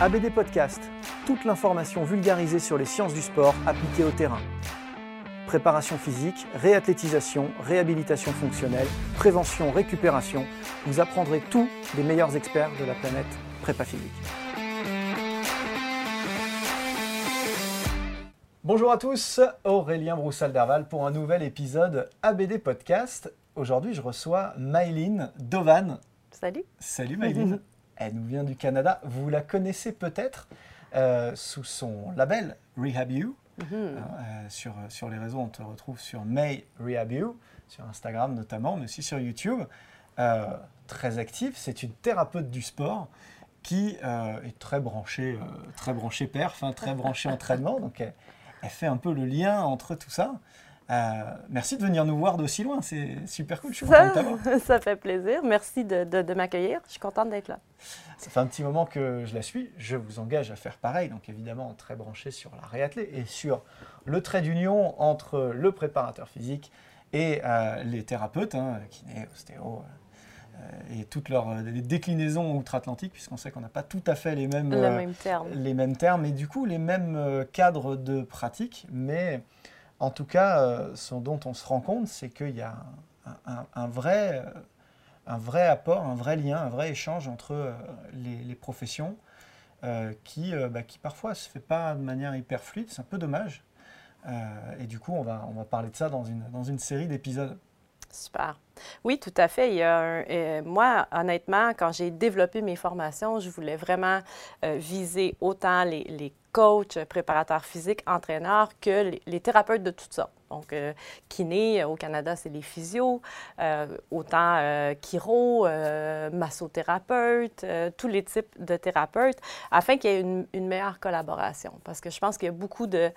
ABD Podcast, toute l'information vulgarisée sur les sciences du sport appliquées au terrain. Préparation physique, réathlétisation, réhabilitation fonctionnelle, prévention, récupération, vous apprendrez tout des meilleurs experts de la planète prépa physique. Bonjour à tous, Aurélien Broussal-Derval pour un nouvel épisode ABD Podcast. Aujourd'hui, je reçois Maïline Dovan. Salut. Salut Maïline. Elle nous vient du Canada. Vous la connaissez peut-être euh, sous son label Rehab You. Euh, sur, sur les réseaux, on te retrouve sur May Rehab You, sur Instagram notamment, mais aussi sur YouTube. Euh, très active, c'est une thérapeute du sport qui est très branchée, très branchée perf, hein, très branchée entraînement. Donc elle, elle fait un peu le lien entre tout ça. Euh, merci de venir nous voir d'aussi loin, c'est super cool, je suis Ça, content de t'avoir. ça fait plaisir. Merci de, de- de m'accueillir. Je suis contente d'être là. Ça fait un petit moment que je la suis, je vous engage à faire pareil, donc évidemment très branché sur la réathlée et sur le trait d'union entre le préparateur physique et euh, les thérapeutes, hein, kiné, ostéo, euh, et toutes leurs les déclinaisons outre-Atlantique, puisqu'on sait qu'on n'a pas tout à fait les mêmes, Le même terme. les mêmes termes et du coup les mêmes cadres de pratique, mais en tout cas, euh, ce dont on se rend compte, c'est qu'il y a un, vrai, euh, un vrai apport, un vrai lien, un vrai échange entre euh, les, professions qui, bah, qui parfois ne se fait pas de manière hyper fluide, c'est un peu dommage. Et du coup, on va, on va parler de ça dans une, dans une série d'épisodes. Super. Oui, tout à fait. Il y a euh, moi, honnêtement, quand j'ai développé mes formations, je voulais vraiment euh, viser autant les, coachs, préparateurs physiques, entraîneurs que les, thérapeutes de toutes sortes. Donc, euh, kiné, euh, au Canada, c'est les physios, autant chiro, massothérapeute, euh, tous les types de thérapeutes, afin qu'il y ait une meilleure collaboration. Parce que je pense qu'il y a beaucoup de...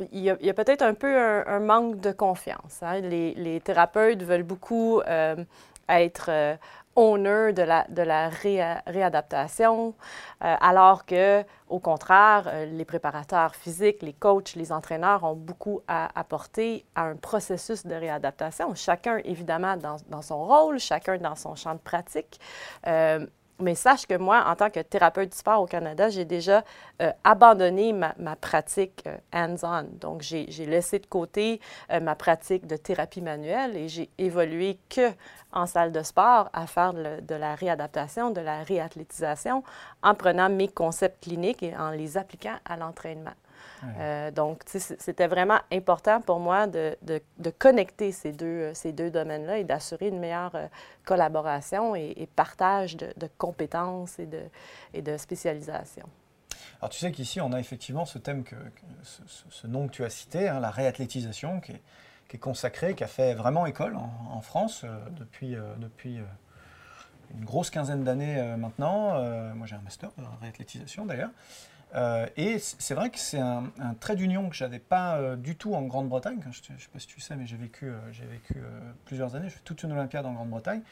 euh, il y a, peut-être un peu un, manque de confiance. hein. Les, thérapeutes veulent beaucoup euh, être euh, owner de la, réadaptation, euh, alors que, au contraire, euh, les préparateurs physiques, les coachs, les entraîneurs ont beaucoup à apporter à un processus de réadaptation. Chacun, évidemment, dans son rôle, chacun dans son champ de pratique. Mais sache que moi, en tant que thérapeute du sport au Canada, j'ai déjà euh, abandonné ma, pratique euh, hands-on. Donc, j'ai laissé de côté euh, ma pratique de thérapie manuelle et j'ai évolué que en salle de sport à faire de la réadaptation, de la réathlétisation en prenant mes concepts cliniques et en les appliquant à l'entraînement. Euh, donc, c'était vraiment important pour moi de, de- de connecter ces deux, euh, ces deux domaines-là et d'assurer une meilleure euh, collaboration et, et partage de, de compétences et de, et de spécialisation. Alors tu sais qu'ici, on a effectivement ce thème, que, que- ce, nom que tu as cité, hein, la réathlétisation, qui est, qui est consacré, qui a fait vraiment école en, en France euh, depuis, euh, depuis euh, une grosse quinzaine d'années maintenant. Moi j'ai un master en réathlétisation d'ailleurs. Euh, et c'est vrai que c'est un, trait d'union que j'avais pas euh, du tout en Grande-Bretagne. Je ne sais pas si tu sais, mais j'ai vécu, euh, plusieurs années. J'ai fait toute une Olympiade en Grande-Bretagne.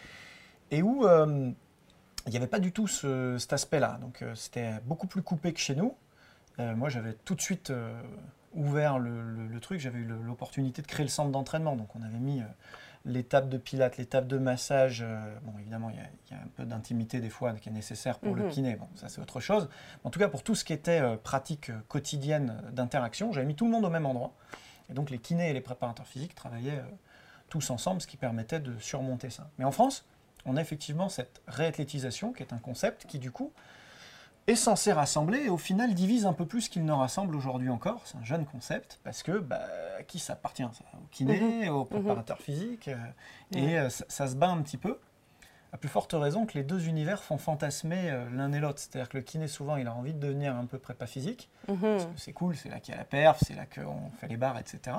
Et où il n'y avait pas du tout ce- cet aspect-là. Donc c'était beaucoup plus coupé que chez nous. Moi, j'avais tout de suite ouvert le, truc, j'avais eu l'opportunité de créer le centre d'entraînement. Donc on avait mis l'étape de pilates, l'étape de massage. Euh, bon, évidemment, il y, a un peu d'intimité des fois qui est nécessaire pour le mhm. kiné. Bon, ça c'est autre chose. En tout cas, pour tout ce qui était euh, pratique quotidienne d'interaction, j'avais mis tout le monde au même endroit. Et donc les kinés et les préparateurs physiques travaillaient tous ensemble, ce qui permettait de surmonter ça. Mais en France, on a effectivement cette réathlétisation qui est un concept qui du coup est censé rassembler et au final divise un peu plus qu'il ne rassemble aujourd'hui encore. C'est un jeune concept parce que bah, à qui ça appartient ça? Au kiné, mhm. au mhm. préparateur physique euh, et euh, ça, se bat un petit peu. À plus forte raison que les deux univers font fantasmer euh, l'un et l'autre. C'est-à-dire que le kiné, souvent, il a envie de devenir un peu prépa physique. Mhm. Parce que c'est cool, c'est là qu'il y a la perf, c'est là qu'on fait les barres, etc.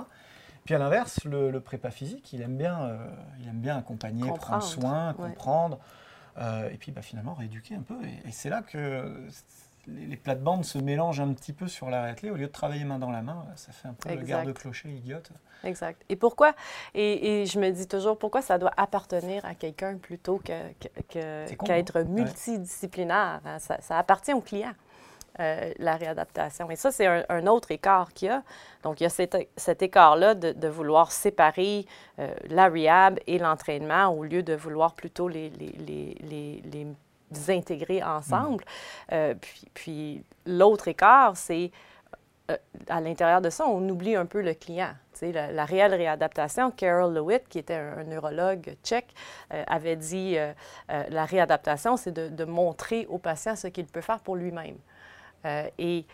Puis à l'inverse, le, prépa physique, il aime bien, il aime bien accompagner, prendre soin, comprendre. Euh, et puis bah, finalement rééduquer un peu. Et, c'est là que les, plates-bandes se mélangent un petit peu sur la réathlée. Au lieu de travailler main dans la main, ça fait un peu le garde-clocher idiote. Exact. Et pourquoi, et, je me dis toujours, pourquoi ça doit appartenir à quelqu'un plutôt qu'à que, être hein? multidisciplinaire? Hein? Ça, ça, appartient au client. Euh, la réadaptation. Et ça, c'est un, autre écart qu'il y a. Donc, il y a cet, écart-là de, vouloir séparer euh, la rehab et l'entraînement au lieu de vouloir plutôt les, les, intégrer ensemble. Mm. Euh, puis, puis l'autre écart, c'est à l'intérieur de ça, on oublie un peu le client. La, la, réelle réadaptation, Carol Lewitt, qui était un, neurologue tchèque, avait dit la réadaptation, c'est de, de, montrer au patient ce qu'il peut faire pour lui-même. Euh, et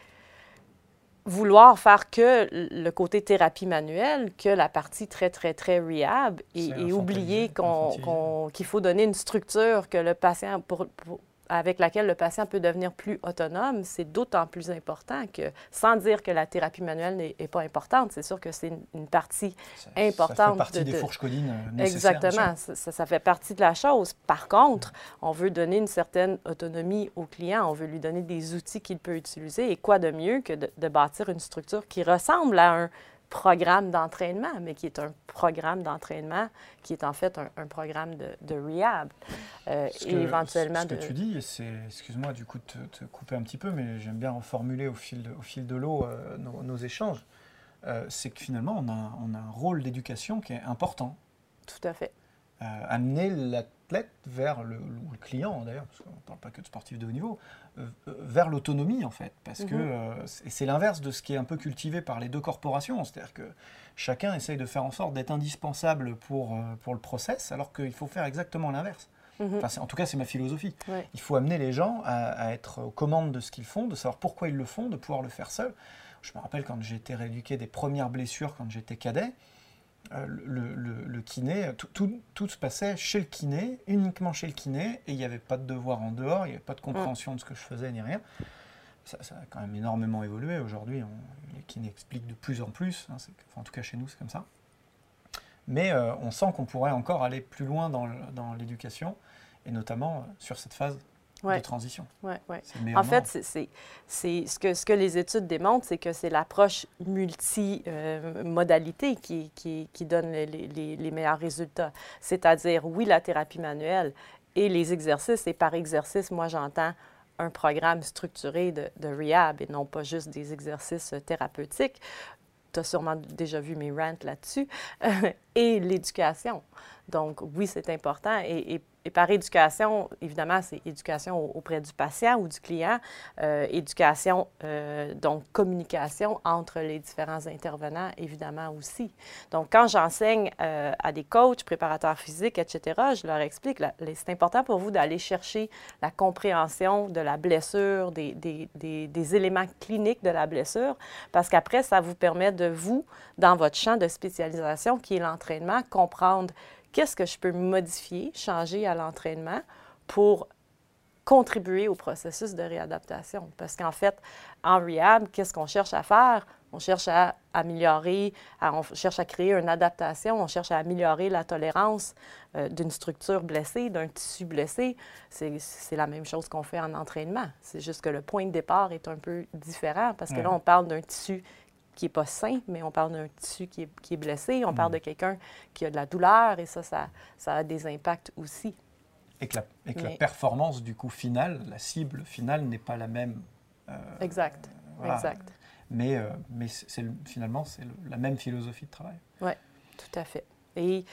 vouloir faire que le côté thérapie manuelle, que la partie très, très, très rehab, et, oublier qu'il faut donner une structure que le patient, pour, avec laquelle le patient peut devenir plus autonome, c'est d'autant plus important que, sans dire que la thérapie manuelle n'est pas importante, c'est sûr que c'est une, partie importante. Ça fait partie des fourches codines euh, Exactement, ça, fait partie de la chose. Par contre, on veut donner une certaine autonomie au client, on veut lui donner des outils qu'il peut utiliser, et quoi de mieux que de bâtir une structure qui ressemble à un programme d'entraînement, mais qui est un programme d'entraînement qui est en fait un, programme de, de rehab. Euh, et éventuellement. Ce que tu dis, c'est, excuse-moi du coup de te, couper un petit peu, mais j'aime bien reformuler au fil de, au fil de l'eau euh, nos, échanges, euh, c'est que finalement on a, on a un rôle d'éducation qui est important. Tout à fait. Amener l'athlète vers le, le client d'ailleurs, parce qu'on ne parle pas que de sportifs de haut niveau, euh, vers l'autonomie en fait, parce que mhm. euh, c'est l'inverse de ce qui est un peu cultivé par les deux corporations, c'est-à-dire que chacun essaye de faire en sorte d'être indispensable pour, euh, pour le process, alors qu'il faut faire exactement l'inverse. Mhm. en tout cas, c'est ma philosophie. Il faut amener les gens à, être aux commandes de ce qu'ils font, de savoir pourquoi ils le font, de pouvoir le faire seul. Je me rappelle quand j'ai été rééduqué des premières blessures quand j'étais cadet, euh, le, kiné, tout, se passait chez le kiné, uniquement chez le kiné, et il n'y avait pas de devoir en dehors, il n'y avait pas de compréhension de ce que je faisais ni rien. Ça, a quand même énormément évolué. Aujourd'hui, les kinés expliquent de plus en plus, hein, en tout cas chez nous, c'est comme ça. Mais euh, on sent qu'on pourrait encore aller plus loin dans l'éducation, et notamment euh, sur cette phase de transition. Ouais, ouais. En fait, c'est, ce, que, ce que les études démontrent, c'est que c'est l'approche multimodalité qui, qui, qui, donne les, les, les meilleurs résultats. C'est-à-dire, oui, la thérapie manuelle et les exercices. Et par exercice, moi, j'entends un programme structuré de, de rehab et non pas juste des exercices thérapeutiques. Tu as sûrement déjà vu mes rants là-dessus. et l'éducation. Donc, oui, c'est important. Et, et et par éducation, évidemment, c'est éducation auprès du patient ou du client, euh, éducation, euh, donc communication entre les différents intervenants, évidemment aussi. Donc, quand j'enseigne euh, à des coachs, préparateurs physiques, etc., je leur explique, c'est important pour vous d'aller chercher la compréhension de la blessure, des, des, des, des éléments cliniques de la blessure, parce qu'après, ça vous permet de vous, dans votre champ de spécialisation, qui est l'entraînement, comprendre qu'est-ce que je peux modifier, changer à l'entraînement pour contribuer au processus de réadaptation? Parce qu'en fait, en rehab, qu'est-ce qu'on cherche à faire? On cherche à améliorer, on cherche à créer une adaptation, on cherche à améliorer la tolérance euh, d'une structure blessée, d'un tissu blessé. C'est la même chose qu'on fait en entraînement. C'est juste que le point de départ est un peu différent parce que là, on parle d'un tissu qui n'est pas sain, mais on parle d'un tissu qui est, qui est, blessé, on parle mm. de quelqu'un qui a de la douleur et ça, ça, ça a des impacts aussi. Et que, la, performance du coup final, la cible finale n'est pas la même. Euh, exact, exact. mais, euh, mais c'est, finalement, c'est la même philosophie de travail. Oui, tout à fait. Et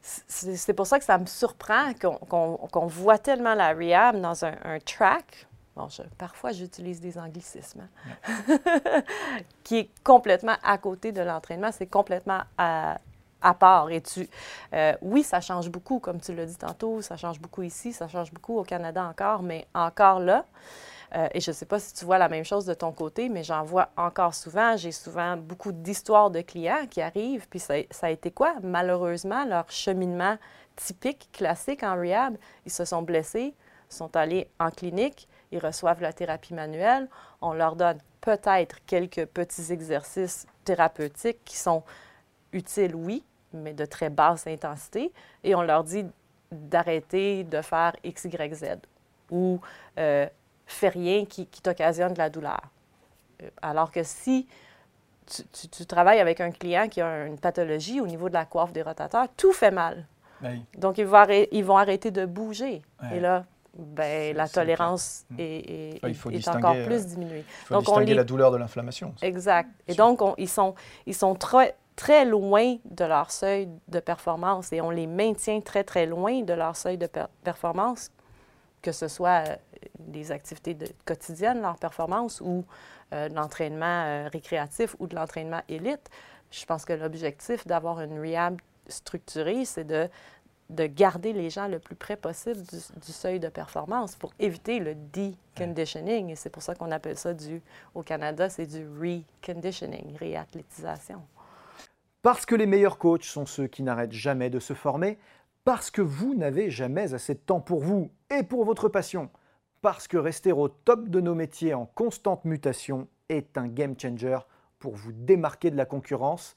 c'est, pour ça que ça me surprend qu'on, voit tellement la rehab dans un, track. Bon, parfois, j'utilise des anglicismes, hein, qui est complètement à côté de l'entraînement. C'est complètement à, à part. Et tu, euh, oui, ça change beaucoup, comme tu l'as dit tantôt, ça change beaucoup ici, ça change beaucoup au Canada encore, mais encore là. Euh, et je ne sais pas si tu vois la même chose de ton côté, mais j'en vois encore souvent. J'ai souvent beaucoup d'histoires de clients qui arrivent, puis ça, ça, a été quoi? Malheureusement, leur cheminement typique, classique en rehab, ils se sont blessés, sont allés en clinique, ils reçoivent la thérapie manuelle, on leur donne peut-être quelques petits exercices thérapeutiques qui sont utiles, oui, mais de très basse intensité, et on leur dit d'arrêter de faire X, Y, Z. Ou euh, fais rien qui, t'occasionne de la douleur. Euh, alors que si tu, travailles avec un client qui a une pathologie au niveau de la coiffe des rotateurs, tout fait mal. Donc, ils vont, ils vont arrêter de bouger. Et là, ben, la tolérance est, est, encore plus diminuée. Il faut donc, distinguer la douleur de l'inflammation. Exact. Et donc, ils, sont, ils sont très, très loin de leur seuil de performance et on les maintient très, très loin de leur seuil de performance, que ce soit euh, des activités de, quotidiennes, leur performance, ou euh, de l'entraînement euh, récréatif ou de l'entraînement élite. Je pense que l'objectif d'avoir une rehab structurée, c'est de, de garder les gens le plus près possible du, seuil de performance pour éviter le deconditioning. Et c'est pour ça qu'on appelle ça du, au Canada, c'est du reconditioning, réathlétisation. Parce que les meilleurs coachs sont ceux qui n'arrêtent jamais de se former, parce que vous n'avez jamais assez de temps pour vous et pour votre passion, parce que rester au top de nos métiers en constante mutation est un game changer pour vous démarquer de la concurrence,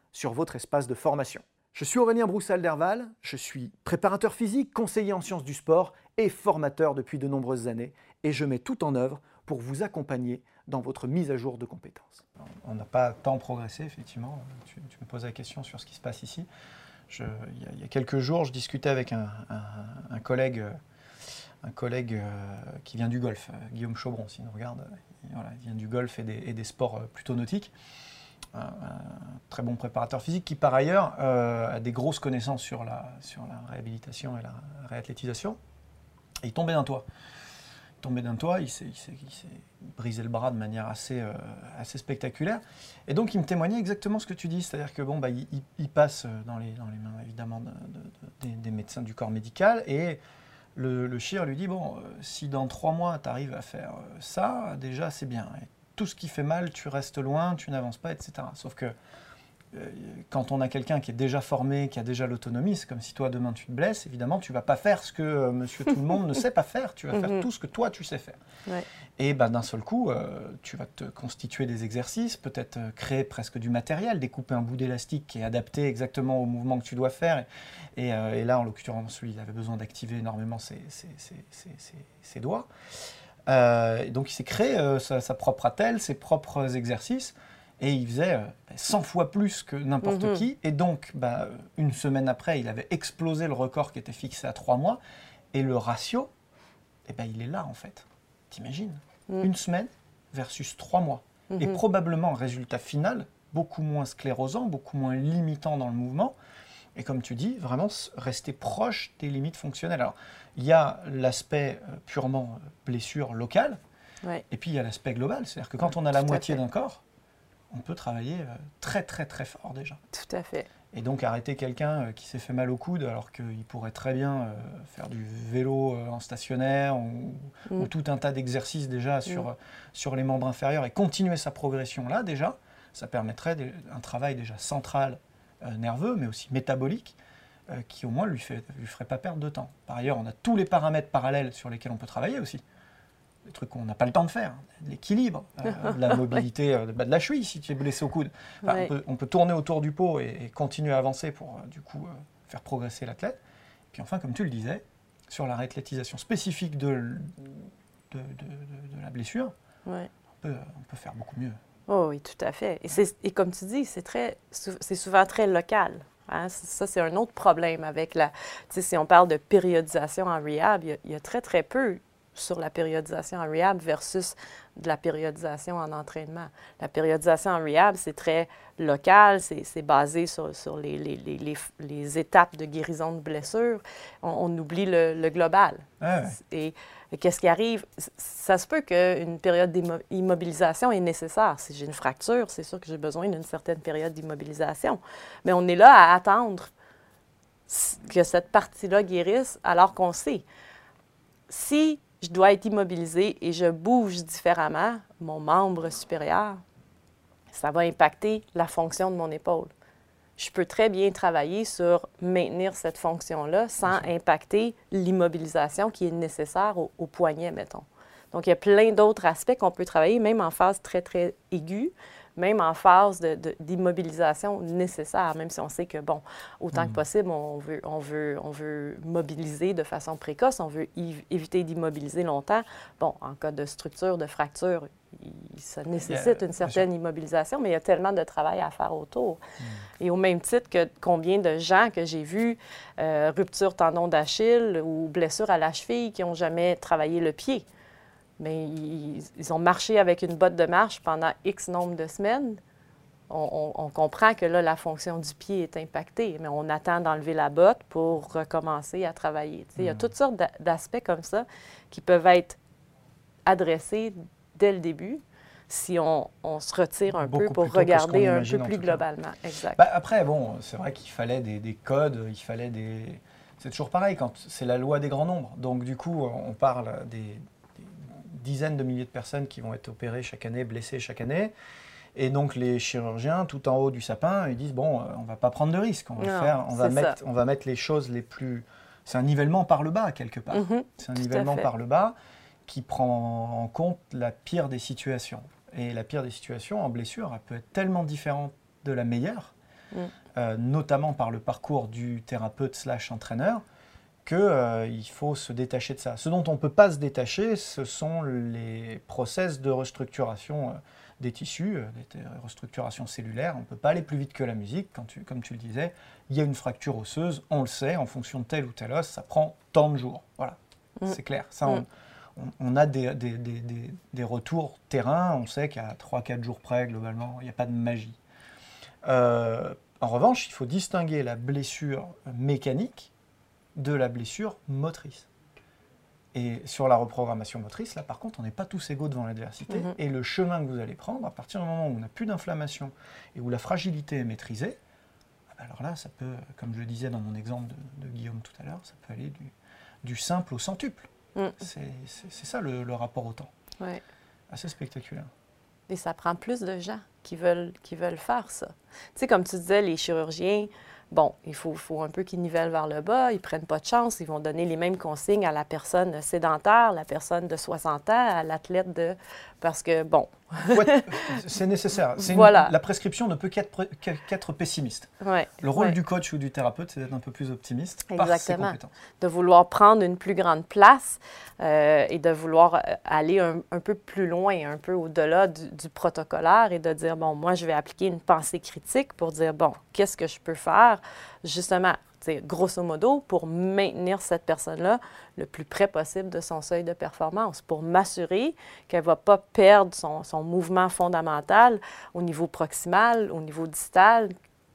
sur votre espace de formation. Je suis Aurélien Broussal-Derval, je suis préparateur physique, conseiller en sciences du sport et formateur depuis de nombreuses années et je mets tout en œuvre pour vous accompagner dans votre mise à jour de compétences. On n'a pas tant progressé, effectivement. Tu, me poses la question sur ce qui se passe ici. il, y a, quelques jours, je discutais avec un, collègue, un collègue euh, qui vient du golf, Guillaume Chaubron, s'il nous regarde. Il, vient du golf et des, sports euh, plutôt nautiques. Un, très bon préparateur physique qui, par ailleurs, a des grosses connaissances sur la, sur la réhabilitation et la réathlétisation. Et il tombait d'un toit tombé d'un toit, il s'est brisé le bras de manière assez, euh, assez spectaculaire. Et donc, il me témoignait exactement ce que tu dis, c'est-à-dire que bon, bah, il, passe dans les, dans les mains évidemment des, médecins du corps médical et le, chir lui dit bon, euh, si dans trois mois tu arrives à faire euh, ça, déjà c'est bien. Tout ce qui fait mal, tu restes loin, tu n'avances pas, etc. Sauf que euh, quand on a quelqu'un qui est déjà formé, qui a déjà l'autonomie, c'est comme si toi demain tu te blesses, évidemment tu vas pas faire ce que euh, monsieur tout le monde ne sait pas faire, tu vas faire mhm. tout ce que toi tu sais faire. Et ben, d'un seul coup, euh, tu vas te constituer des exercices, peut-être créer presque du matériel, découper un bout d'élastique qui est adapté exactement au mouvement que tu dois faire. Et, là, en l'occurrence, lui, il avait besoin d'activer énormément ses, doigts. Donc il s'est créé sa, sa, propre attelle, ses propres exercices et il faisait 100 euh, fois plus que n'importe mhm. qui. Et donc, bah, une semaine après, il avait explosé le record qui était fixé à 3 mois. Et le ratio, eh ben, il est là en fait. T'imagines mhm. Une semaine versus 3 mois. Et mhm. probablement un résultat final beaucoup moins sclérosant, beaucoup moins limitant dans le mouvement. Et comme tu dis, vraiment rester proche des limites fonctionnelles. Alors, il y a l'aspect euh, purement euh, blessure locale, et puis il y a l'aspect global. C'est-à-dire que quand on a la moitié d'un corps, on peut travailler très très très fort déjà. Tout à fait. Et donc arrêter quelqu'un qui s'est fait mal au coude alors qu'il pourrait très bien faire du vélo en stationnaire ou, mm. tout un tas d'exercices déjà mm. sur, sur les membres inférieurs et continuer sa progression là déjà, ça permettrait un travail déjà central nerveux mais aussi métabolique qui au moins lui, fait, lui ferait pas perdre de temps. Par ailleurs, on a tous les paramètres parallèles sur lesquels on peut travailler aussi des trucs qu'on n'a pas le temps de faire, l'équilibre, euh, la mobilité euh, bah, de la cheville si tu es blessé au coude. on, peut, tourner autour du pot et, continuer à avancer pour euh, du coup faire progresser l'athlète. Puis enfin, comme tu le disais, sur la réathlétisation spécifique de, de, la blessure, on, peut, faire beaucoup mieux. Oh oui, tout à fait. Et, et comme tu dis, c'est très, c'est souvent très local. Hein. Ça, c'est un autre problème avec la. Tu sais, si on parle de périodisation en rehab, il y a très, très peu sur la périodisation en rehab versus de la périodisation en entraînement. La périodisation en rehab, c'est très local, c'est basé sur, sur les, les, les, les, étapes de guérison de blessures. On, oublie le, global. Et, qu'est-ce qui arrive? Ça se peut qu'une période d'immobilisation est nécessaire. Si j'ai une fracture, c'est sûr que j'ai besoin d'une certaine période d'immobilisation. Mais on est là à attendre que cette partie-là guérisse alors qu'on sait. Si je dois être immobilisé et je bouge différemment, mon membre supérieur, ça va impacter la fonction de mon épaule. Je peux très bien travailler sur maintenir cette fonction-là sans impacter l'immobilisation qui est nécessaire au, au, poignet, mettons. Donc, il y a plein d'autres aspects qu'on peut travailler, même en phase très, très aiguë même en phase d'immobilisation nécessaire, même si on sait que, bon, autant que mm. possible, on veut, on, veut, on veut mobiliser de façon précoce, on veut éviter d'immobiliser longtemps. Bon, en cas de structure, de fracture, ça nécessite une certaine immobilisation, mais il y a tellement de travail à faire autour. Mm. Et au même titre que combien de gens que j'ai vus, euh, rupture tendon d'Achille ou blessure à la cheville, qui n'ont jamais travaillé le pied mais ils, ont marché avec une botte de marche pendant X nombre de semaines. On, comprend que là, la fonction du pied est impactée, mais on attend d'enlever la botte pour recommencer à travailler. Il y a mm. toutes sortes d'aspects comme ça qui peuvent être adressés dès le début si on, se retire un peu pour regarder un peu plus globalement. Exact. Ben, après, bon, c'est vrai qu'il fallait des, codes, il fallait des... C'est toujours pareil quand c'est la loi des grands nombres. Donc, du coup, on parle des, dizaines de milliers de personnes qui vont être opérées chaque année, blessées chaque année. Et donc les chirurgiens, tout en haut du sapin, ils disent bon, euh, on va pas prendre de risques, on va faire, on va mettre, on va mettre les choses les plus. C'est un nivellement par le bas quelque part. Mhm, c'est un nivellement par le bas qui prend en compte la pire des situations. Et la pire des situations en blessure, elle peut être tellement différente de la meilleure, mm. euh, notamment par le parcours du thérapeute slash entraîneur, qu'il euh, faut se détacher de ça. Ce dont on ne peut pas se détacher, ce sont les process de restructuration euh, des tissus, euh, des restructurations cellulaires. On ne peut pas aller plus vite que la musique, quand tu, comme tu le disais. Il y a une fracture osseuse, on le sait, en fonction de tel ou tel os, ça prend tant de jours. Voilà, mm. c'est clair. Ça, mm. on, a des, des, des, des, retours terrain, on sait qu'à 3-4 jours près, globalement, il n'y a pas de magie. en revanche, il faut distinguer la blessure mécanique de la blessure motrice. Et sur la reprogrammation motrice, là par contre, on n'est pas tous égaux devant l'adversité. Mhm. Et le chemin que vous allez prendre, à partir du moment où on n'a plus d'inflammation et où la fragilité est maîtrisée, ah ben alors là, ça peut, comme je le disais dans mon exemple de, Guillaume tout à l'heure, ça peut aller du, simple au centuple. Mm. C'est ça le, rapport au temps. Ouais. Assez spectaculaire. Et ça prend plus de gens qui veulent, qui veulent faire ça. Tu sais, comme tu disais, les chirurgiens, bon, il faut, un peu qu'ils nivellent vers le bas, ils prennent pas de chance, ils vont donner les mêmes consignes à la personne sédentaire, la personne de 60 ans, à l'athlète de parce que, bon. c'est nécessaire. Voilà. la prescription ne peut qu'être pessimiste. Ouais, le rôle du coach ou du thérapeute, c'est d'être un peu plus optimiste Exactement. De vouloir prendre une plus grande place euh, et de vouloir euh, aller un, peu plus loin, un peu au-delà du, du, protocolaire et de dire, bon, moi, je vais appliquer une pensée critique pour dire, bon, qu'est-ce que je peux faire? Justement grosso modo, pour maintenir cette personne-là le plus près possible de son seuil de performance, pour m'assurer qu'elle ne va pas perdre son, son, mouvement fondamental au niveau proximal, au niveau distal,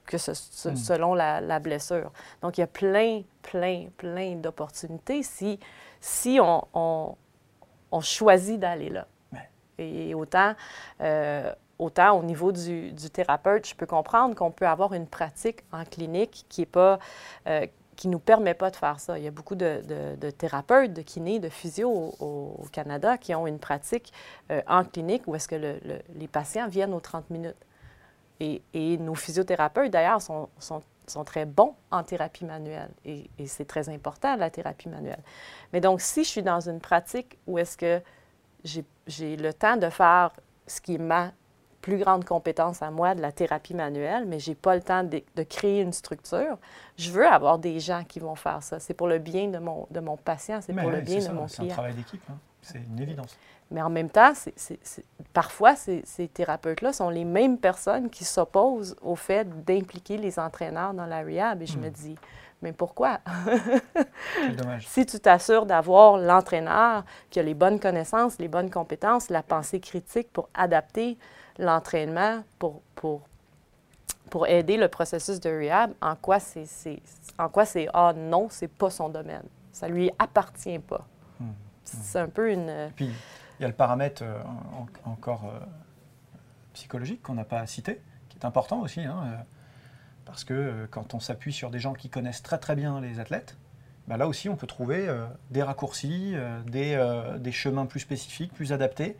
que ce, hmm. selon la, la, blessure. Donc, il y a plein, plein, plein d'opportunités si, si on, on, on choisit d'aller là. Et autant, euh, autant au niveau du, thérapeute, je peux comprendre qu'on peut avoir une pratique en clinique qui est pas euh, qui nous permet pas de faire ça. Il y a beaucoup de, thérapeutes, de kinés, de physio au, Canada qui ont une pratique euh, en clinique où est-ce que les patients viennent aux 30 minutes. Et, nos physiothérapeutes, d'ailleurs, sont, sont, très bons en thérapie manuelle. Et, et c'est très important, la thérapie manuelle. Mais donc, si je suis dans une pratique où est-ce que j'ai le temps de faire ce qui ma plus grande compétence à moi de la thérapie manuelle, mais je n'ai pas le temps de, créer une structure. Je veux avoir des gens qui vont faire ça. C'est pour le bien de mon, de mon patient, c'est pour le bien de mon client. C'est un travail d'équipe, hein. c'est une évidence. Mais en même temps, parfois, ces, thérapeutes-là sont les mêmes personnes qui s'opposent au fait d'impliquer les entraîneurs dans la rehab. Et je me hmm. dis, mais pourquoi? dommage. Si tu t'assures d'avoir l'entraîneur qui a les bonnes connaissances, les bonnes compétences, la pensée critique pour adapter l'entraînement, pour, pour, pour aider le processus de rehab, en quoi c'est, en quoi c'est ah non, c'est pas son domaine. Ça lui appartient pas. Hmm. C'est un peu une. puis, il y a le paramètre euh, encore euh, psychologique qu'on n'a pas cité, qui est important aussi. Hein, euh, parce que euh, quand on s'appuie sur des gens qui connaissent très très bien les athlètes, bah là aussi on peut trouver euh, des raccourcis, euh, des, chemins plus spécifiques, plus adaptés,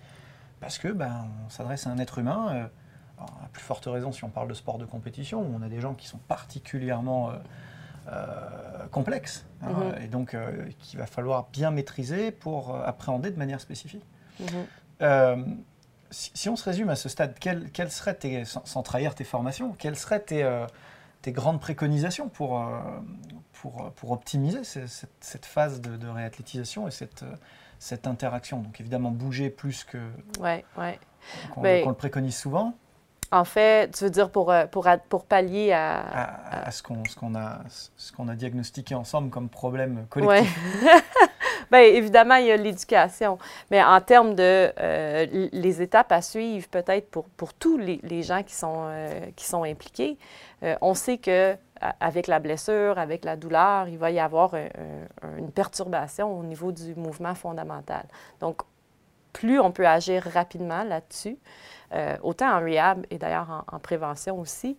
parce que ben, on s'adresse à un être humain, à plus forte raison si on parle de sport de compétition, où on a des gens qui sont particulièrement complexes, hein, mhm. et donc qu'il va falloir bien maîtriser pour appréhender de manière spécifique. Mhm. Si, on se résume à ce stade, quelles, seraient tes, sans, trahir tes formations, quelles seraient tes, tes grandes préconisations pour, euh, pour, pour optimiser cette, phase de, réathlétisation et cette, cette interaction Donc évidemment, bouger plus que ouais, ouais. qu'on ben, le préconise souvent. En fait, tu veux dire pour, euh, pour, pour pallier à... À, ce qu'on qu'on a, qu'on a diagnostiqué ensemble comme problème collectif. Bien, évidemment, il y a l'éducation. Mais en termes de euh, les étapes à suivre, peut-être pour, pour tous les, les gens qui sont, qui sont impliqués, euh, on sait que avec la blessure, avec la douleur, il va y avoir une perturbation au niveau du mouvement fondamental. Donc, plus on peut agir rapidement là-dessus, euh, autant en rehab et d'ailleurs en, prévention aussi,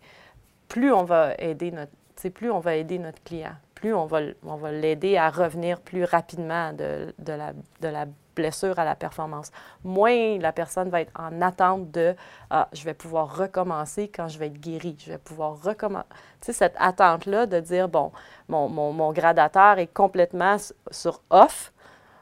plus on va aider notre, plus on va aider notre client, plus on va, on va l'aider à revenir plus rapidement de, de, la, de la blessure à la performance. Moins la personne va être en attente de ah, je vais pouvoir recommencer quand je vais être guéri. Je vais pouvoir recommencer. Tu sais, cette attente-là de dire bon, mon, mon, mon gradateur est complètement sur off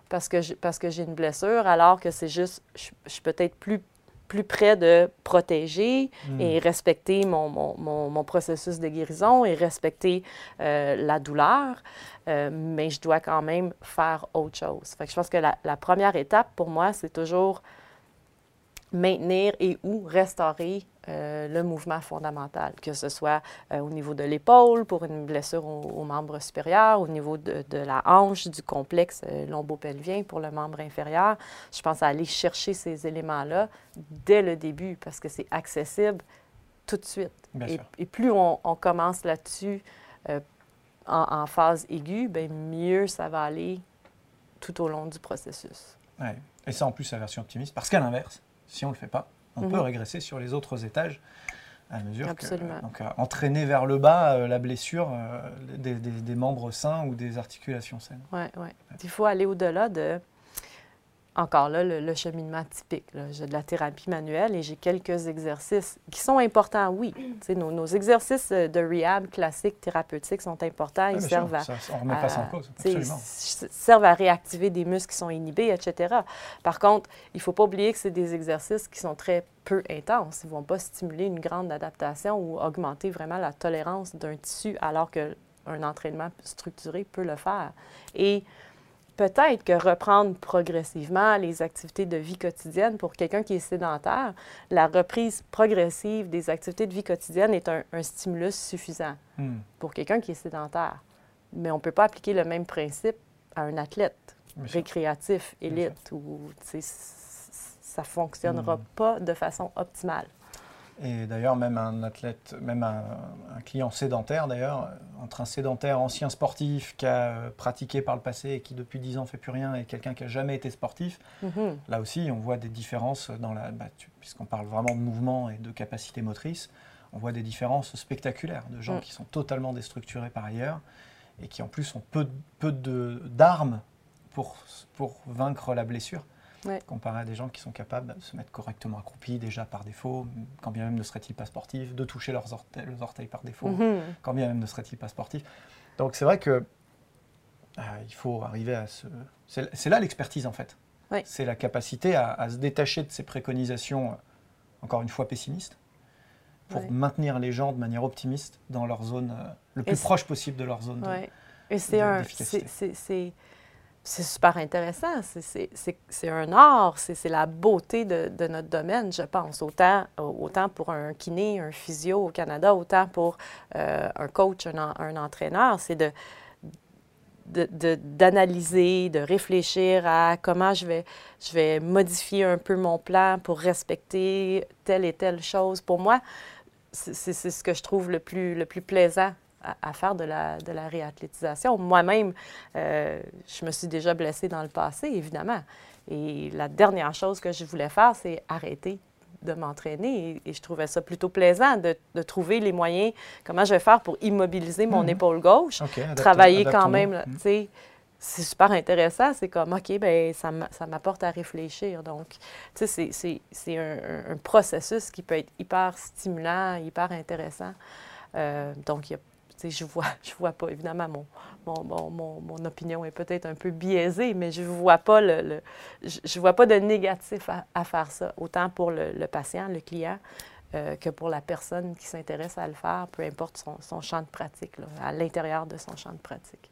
parce que j'ai une blessure, alors que c'est juste, je, je suis peut-être plus plus près de protéger hmm. et respecter mon, mon, mon, processus de guérison et respecter euh, la douleur, euh, mais je dois quand même faire autre chose. Fait que je pense que la, la première étape pour moi, c'est toujours maintenir et ou restaurer euh, le mouvement fondamental, que ce soit euh, au niveau de l'épaule pour une blessure au, membre supérieur, au niveau de, la hanche, du complexe euh, lombopelvien pour le membre inférieur. Je pense à aller chercher ces éléments-là dès le début parce que c'est accessible tout de suite. Et, plus on, commence là-dessus en, phase aiguë, bien, mieux ça va aller tout au long du processus. Ouais. Et ça, en plus, la version optimiste, parce qu'à l'inverse, si on ne le fait pas, on peut mhm. régresser sur les autres étages à mesure Absolument. que donc, euh, entraîner vers le bas euh, la blessure euh, des, membres sains ou des articulations saines. Oui, oui. Il faut aller au-delà de encore là, le, cheminement typique. J'ai de la thérapie manuelle et j'ai quelques exercices qui sont importants, oui. Nos, nos, exercices de rehab classiques thérapeutiques sont importants. Ils servent à, servent à réactiver des muscles qui sont inhibés, etc. Par contre, il ne faut pas oublier que c'est des exercices qui sont très peu intenses. Ils ne vont pas stimuler une grande adaptation ou augmenter vraiment la tolérance d'un tissu alors qu'un entraînement structuré peut le faire. Et peut-être que reprendre progressivement les activités de vie quotidienne pour quelqu'un qui est sédentaire, la reprise progressive des activités de vie quotidienne est un, stimulus suffisant hmm. pour quelqu'un qui est sédentaire. Mais on ne peut pas appliquer le même principe à un athlète récréatif, élite, où ça ne fonctionnera hmm. pas de façon optimale. Et d'ailleurs, même un athlète, même un, client sédentaire, d'ailleurs, entre un sédentaire ancien sportif qui a pratiqué par le passé et qui depuis 10 ans fait plus rien et quelqu'un qui a jamais été sportif, mhm. là aussi, on voit des différences dans la, bah, puisqu'on parle vraiment de mouvement et de capacité motrice, on voit des différences spectaculaires de gens mm. qui sont totalement déstructurés par ailleurs et qui en plus ont peu, peu d'armes pour, pour vaincre la blessure comparé à des gens qui sont capables de se mettre correctement accroupis déjà par défaut, quand bien même ne seraient-ils pas sportifs, de toucher leurs orteils, orteils par défaut, mhm. quand bien même ne seraient-ils pas sportifs. Donc c'est vrai que euh, il faut arriver à ce... C'est là l'expertise en fait. C'est la capacité à, se détacher de ces préconisations, euh, encore une fois pessimistes, pour maintenir les gens de manière optimiste dans leur zone, euh, le plus proche possible de leur zone. De, Et c'est c'est super intéressant. C'est un art, c'est la beauté de, notre domaine, je pense. Autant, pour un kiné, un physio au Canada, autant pour euh, un coach, un, entraîneur. C'est d'analyser, de, réfléchir à comment je vais, modifier un peu mon plan pour respecter telle et telle chose. Pour moi, c'est ce que je trouve le plus plaisant à, faire de la, de la réathlétisation. Moi-même, euh, je me suis déjà blessée dans le passé, évidemment. Et la dernière chose que je voulais faire, c'est arrêter de m'entraîner. Et, je trouvais ça plutôt plaisant de, de, trouver les moyens, comment je vais faire pour immobiliser mon mhm. épaule gauche, travailler quand même. Mhm. Tu sais, c'est super intéressant. C'est comme, OK, ben ça m'apporte à réfléchir. Donc, tu sais, c'est un, un, processus qui peut être hyper stimulant, hyper intéressant. Euh, donc, il y a je vois, je vois pas, évidemment, mon, mon, mon, mon opinion est peut-être un peu biaisée, mais je vois pas le, je, vois pas de négatif à, faire ça, autant pour le, patient, le client, euh, que pour la personne qui s'intéresse à le faire, peu importe son, son champ de pratique, à l'intérieur de son champ de pratique.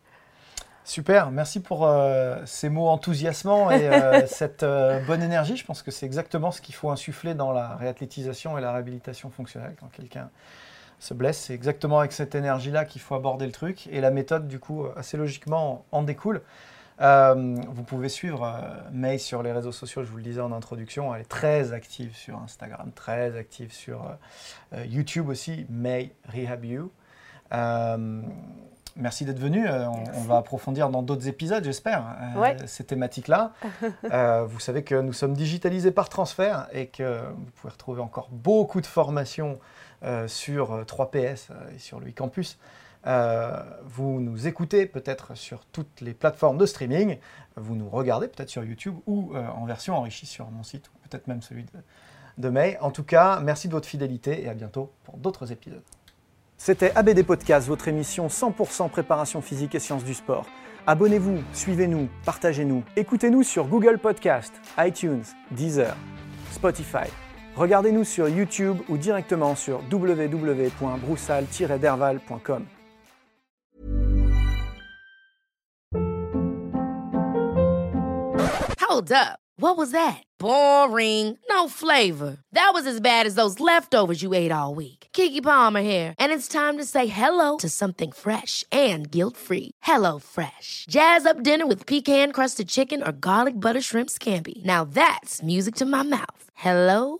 Super, merci pour euh, ces mots enthousiasmants et euh, cette bonne énergie. Je pense que c'est exactement ce qu'il faut insuffler dans la réathlétisation et la réhabilitation fonctionnelle quand quelqu'un se blesse. C'est exactement avec cette énergie-là qu'il faut aborder le truc. Et la méthode, du coup, assez logiquement, en découle. Euh, vous pouvez suivre euh, May sur les réseaux sociaux, je vous le disais en introduction. Elle est très active sur Instagram, très active sur euh, YouTube aussi, May Rehab You. merci d'être venu. On, va approfondir dans d'autres épisodes, j'espère, ces thématiques-là. vous savez que nous sommes digitalisés par transfert et que vous pouvez retrouver encore beaucoup de formations sur 3PS euh, euh, et sur le campus vous nous écoutez peut-être sur toutes les plateformes de streaming, vous nous regardez peut-être sur YouTube ou en version enrichie sur mon site, ou peut-être même celui de, de May. En tout cas, merci de votre fidélité et à bientôt pour d'autres épisodes. C'était ABD Podcast, votre émission 100% préparation physique et sciences du sport. Abonnez-vous, suivez-nous, partagez-nous. Écoutez-nous sur Google Podcast, iTunes, Deezer, Spotify. Regardez-nous sur YouTube ou directement sur www.broussal-derval.com. Hold up. What was that? Boring. No flavor. That was as bad as those leftovers you ate all week. Kiki Palmer here, and it's time to say hello to something fresh and guilt-free. Hello Fresh. Jazz up dinner with pecan-crusted chicken or garlic butter shrimp scampi. Now that's music to my mouth. Hello